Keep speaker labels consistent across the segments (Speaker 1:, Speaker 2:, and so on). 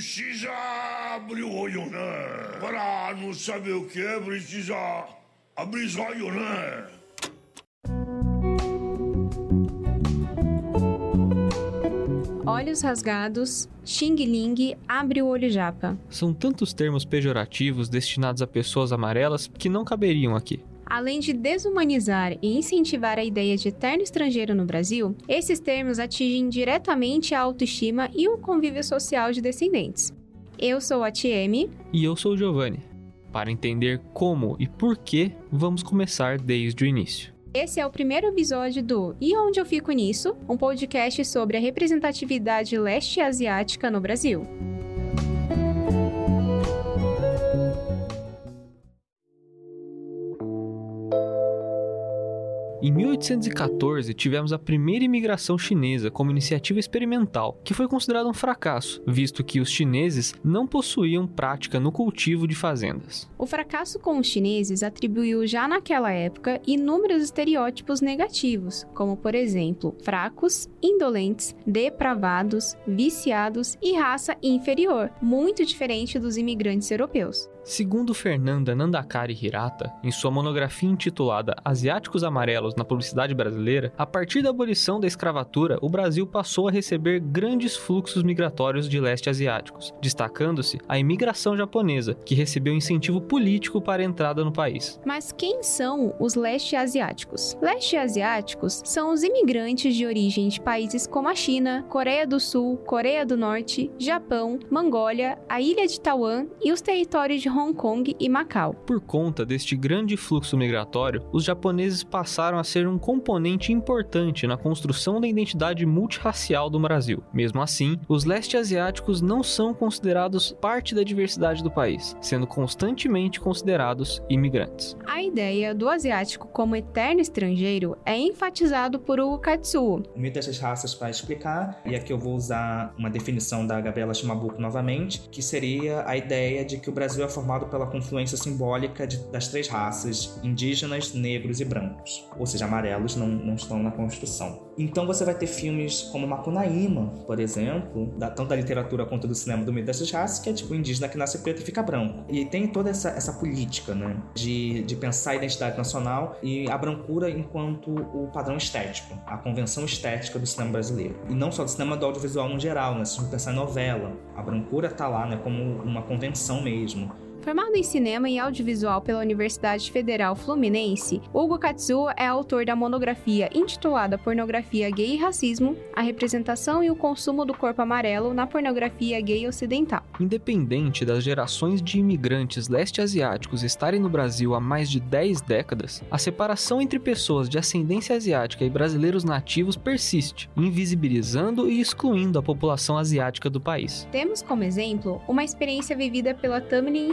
Speaker 1: precisa abrir o olho, né? Para não saber o que é, precisa abrir os olhos, né?
Speaker 2: Olhos rasgados, Xing Ling, abre o olho japa.
Speaker 3: São tantos termos pejorativos destinados a pessoas amarelas que não caberiam aqui.
Speaker 2: Além de desumanizar e incentivar a ideia de eterno estrangeiro no Brasil, esses termos atingem diretamente a autoestima e o convívio social de descendentes. Eu sou a Tieme.
Speaker 3: E eu sou o Giovanni. Para entender como e por que, vamos começar desde o início.
Speaker 2: Esse é o primeiro episódio do E Onde Eu Fico Nisso, um podcast sobre a representatividade leste asiática no Brasil.
Speaker 3: Em 1814, tivemos a primeira imigração chinesa como iniciativa experimental, que foi considerada um fracasso, visto que os chineses não possuíam prática no cultivo de fazendas.
Speaker 2: O fracasso com os chineses atribuiu já naquela época inúmeros estereótipos negativos, como por exemplo, fracos, indolentes, depravados, viciados e raça inferior, muito diferente dos imigrantes europeus.
Speaker 3: Segundo Fernanda Nandakari Hirata, em sua monografia intitulada Asiáticos Amarelos na Publicidade Brasileira, a partir da abolição da escravatura, o Brasil passou a receber grandes fluxos migratórios de leste asiáticos, destacando-se a imigração japonesa, que recebeu incentivo político para a entrada no país.
Speaker 2: Mas quem são os leste asiáticos? Leste asiáticos são os imigrantes de origem de países como a China, Coreia do Sul, Coreia do Norte, Japão, Mongólia, a ilha de Taiwan e os territórios de Hong Kong e Macau.
Speaker 3: Por conta deste grande fluxo migratório, os japoneses passaram a ser um componente importante na construção da identidade multirracial do Brasil. Mesmo assim, os leste asiáticos não são considerados parte da diversidade do país, sendo constantemente considerados imigrantes.
Speaker 2: A ideia do asiático como eterno estrangeiro é enfatizado por Hugo Katsuo.
Speaker 4: O mito dessas raças para explicar, e aqui eu vou usar uma definição da Gabriela Shimabuko novamente, que seria a ideia de que o Brasil é formado pela confluência simbólica de, das três raças, indígenas, negros e brancos. Ou seja, amarelos não, não estão na construção. Então você vai ter filmes como Macunaíma, por exemplo, da, tanto da literatura quanto do cinema do meio dessas raças, que é tipo indígena que nasce preto e fica branco. E tem toda essa, essa política, né? De, de pensar a identidade nacional e a brancura enquanto o padrão estético, a convenção estética do cinema brasileiro. E não só do cinema do audiovisual no geral, né? Se gente pensar em novela, a brancura tá lá, né? Como uma convenção mesmo.
Speaker 2: Formado em cinema e audiovisual pela Universidade Federal Fluminense, Hugo Katsuo é autor da monografia intitulada Pornografia Gay e Racismo: A representação e o consumo do corpo amarelo na pornografia gay ocidental.
Speaker 3: Independente das gerações de imigrantes leste-asiáticos estarem no Brasil há mais de 10 décadas, a separação entre pessoas de ascendência asiática e brasileiros nativos persiste, invisibilizando e excluindo a população asiática do país.
Speaker 2: Temos como exemplo uma experiência vivida pela Tamini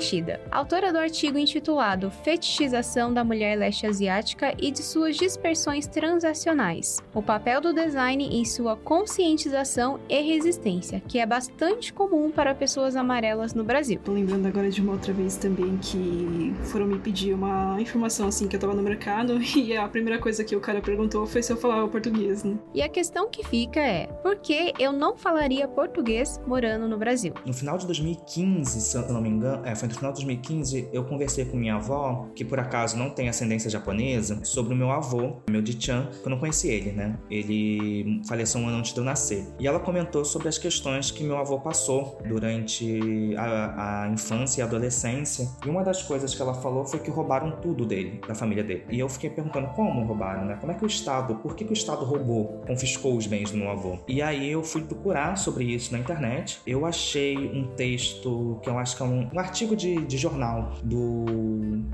Speaker 2: Autora do artigo intitulado Fetichização da Mulher Leste Asiática e de suas dispersões transacionais: o papel do design em sua conscientização e resistência, que é bastante comum para pessoas amarelas no Brasil.
Speaker 5: Tô lembrando agora de uma outra vez também que foram me pedir uma informação assim que eu tava no mercado e a primeira coisa que o cara perguntou foi se eu falava português, né?
Speaker 2: E a questão que fica é: por que eu não falaria português morando no Brasil?
Speaker 4: No final de 2015, se eu não me engano, é, foi no final de 2015, eu conversei com minha avó, que por acaso não tem ascendência japonesa, sobre o meu avô, meu Dichan, que eu não conheci ele, né? Ele faleceu um ano antes de eu nascer. E ela comentou sobre as questões que meu avô passou durante a, a infância e adolescência. E uma das coisas que ela falou foi que roubaram tudo dele, da família dele. E eu fiquei perguntando como roubaram, né? Como é que o Estado, por que, que o Estado roubou, confiscou os bens do meu avô? E aí eu fui procurar sobre isso na internet. Eu achei um texto que eu acho que é um, um artigo de de, jornal do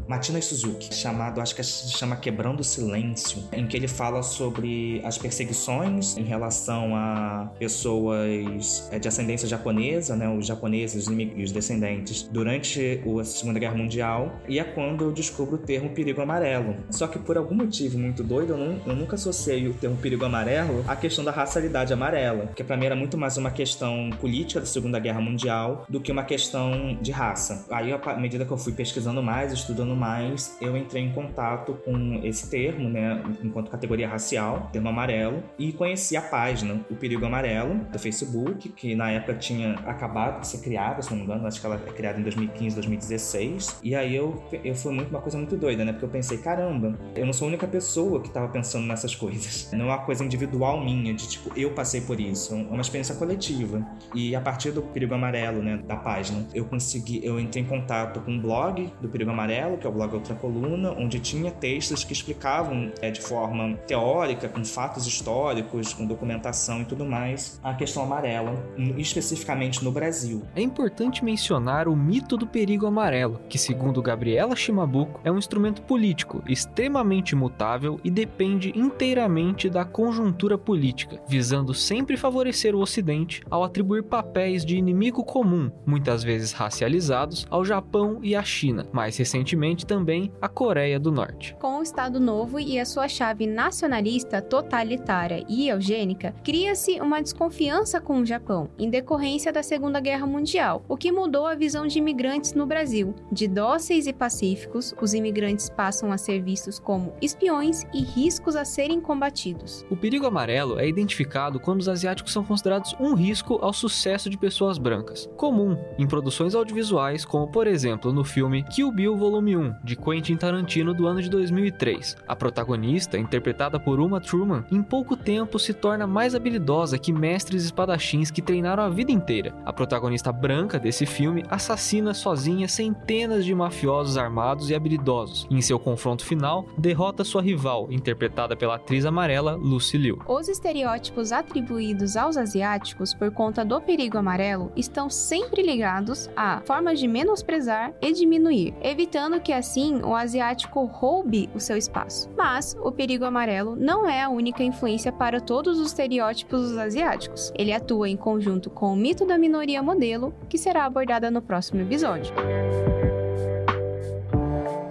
Speaker 4: Matina Suzuki, chamado, acho que se chama Quebrando o Silêncio, em que ele fala sobre as perseguições em relação a pessoas é, de ascendência japonesa, né, os japoneses e os descendentes, durante a Segunda Guerra Mundial, e é quando eu descubro o termo perigo amarelo. Só que por algum motivo muito doido, eu, não, eu nunca associei o termo perigo amarelo à questão da racialidade amarela, que para mim era muito mais uma questão política da Segunda Guerra Mundial do que uma questão de raça. Aí à medida que eu fui pesquisando mais, estudando mais, eu entrei em contato com esse termo, né, enquanto categoria racial, termo amarelo, e conheci a página, o Perigo Amarelo, do Facebook, que na época tinha acabado de ser criada, se não me engano, acho que ela é criada em 2015, 2016. E aí eu, eu foi muito uma coisa muito doida, né, porque eu pensei, caramba, eu não sou a única pessoa que estava pensando nessas coisas. Não é uma coisa individual minha, de tipo, eu passei por isso, é uma experiência coletiva. E a partir do Perigo Amarelo, né, da página, eu consegui, eu entrei em contato com um blog do Perigo Amarelo, que é o blog Outra Coluna, onde tinha textos que explicavam é, de forma teórica, com fatos históricos, com documentação e tudo mais, a questão amarela, especificamente no Brasil.
Speaker 3: É importante mencionar o mito do perigo amarelo, que segundo Gabriela Shimabuco é um instrumento político extremamente mutável e depende inteiramente da conjuntura política, visando sempre favorecer o Ocidente ao atribuir papéis de inimigo comum, muitas vezes racializados, ao Japão e à China, mais recentemente também à Coreia do Norte.
Speaker 2: Com o Estado Novo e a sua chave nacionalista, totalitária e eugênica, cria-se uma desconfiança com o Japão, em decorrência da Segunda Guerra Mundial, o que mudou a visão de imigrantes no Brasil. De dóceis e pacíficos, os imigrantes passam a ser vistos como espiões e riscos a serem combatidos.
Speaker 3: O perigo amarelo é identificado quando os asiáticos são considerados um risco ao sucesso de pessoas brancas, comum em produções audiovisuais como, por exemplo, no filme Kill Bill Volume 1, de Quentin Tarantino do ano de 2003. A protagonista, interpretada por Uma Truman, em pouco tempo se torna mais habilidosa que mestres espadachins que treinaram a vida inteira. A protagonista branca desse filme assassina sozinha centenas de mafiosos armados e habilidosos. E em seu confronto final, derrota sua rival, interpretada pela atriz amarela Lucy Liu.
Speaker 2: Os estereótipos atribuídos aos asiáticos por conta do perigo amarelo estão sempre ligados a formas de menosprezar e diminuir, evitando que assim o asiático roube o seu espaço. Mas o perigo amarelo não é a única influência para todos os estereótipos dos asiáticos. Ele atua em conjunto com o mito da minoria modelo, que será abordada no próximo episódio.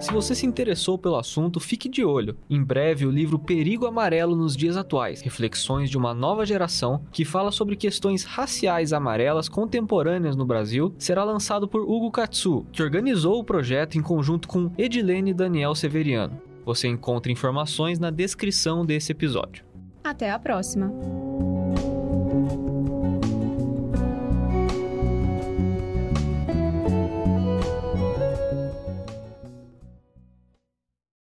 Speaker 3: Se você se interessou pelo assunto, fique de olho. Em breve, o livro Perigo Amarelo nos Dias Atuais Reflexões de uma Nova Geração, que fala sobre questões raciais amarelas contemporâneas no Brasil, será lançado por Hugo Katsu, que organizou o projeto em conjunto com Edilene Daniel Severiano. Você encontra informações na descrição desse episódio.
Speaker 2: Até a próxima!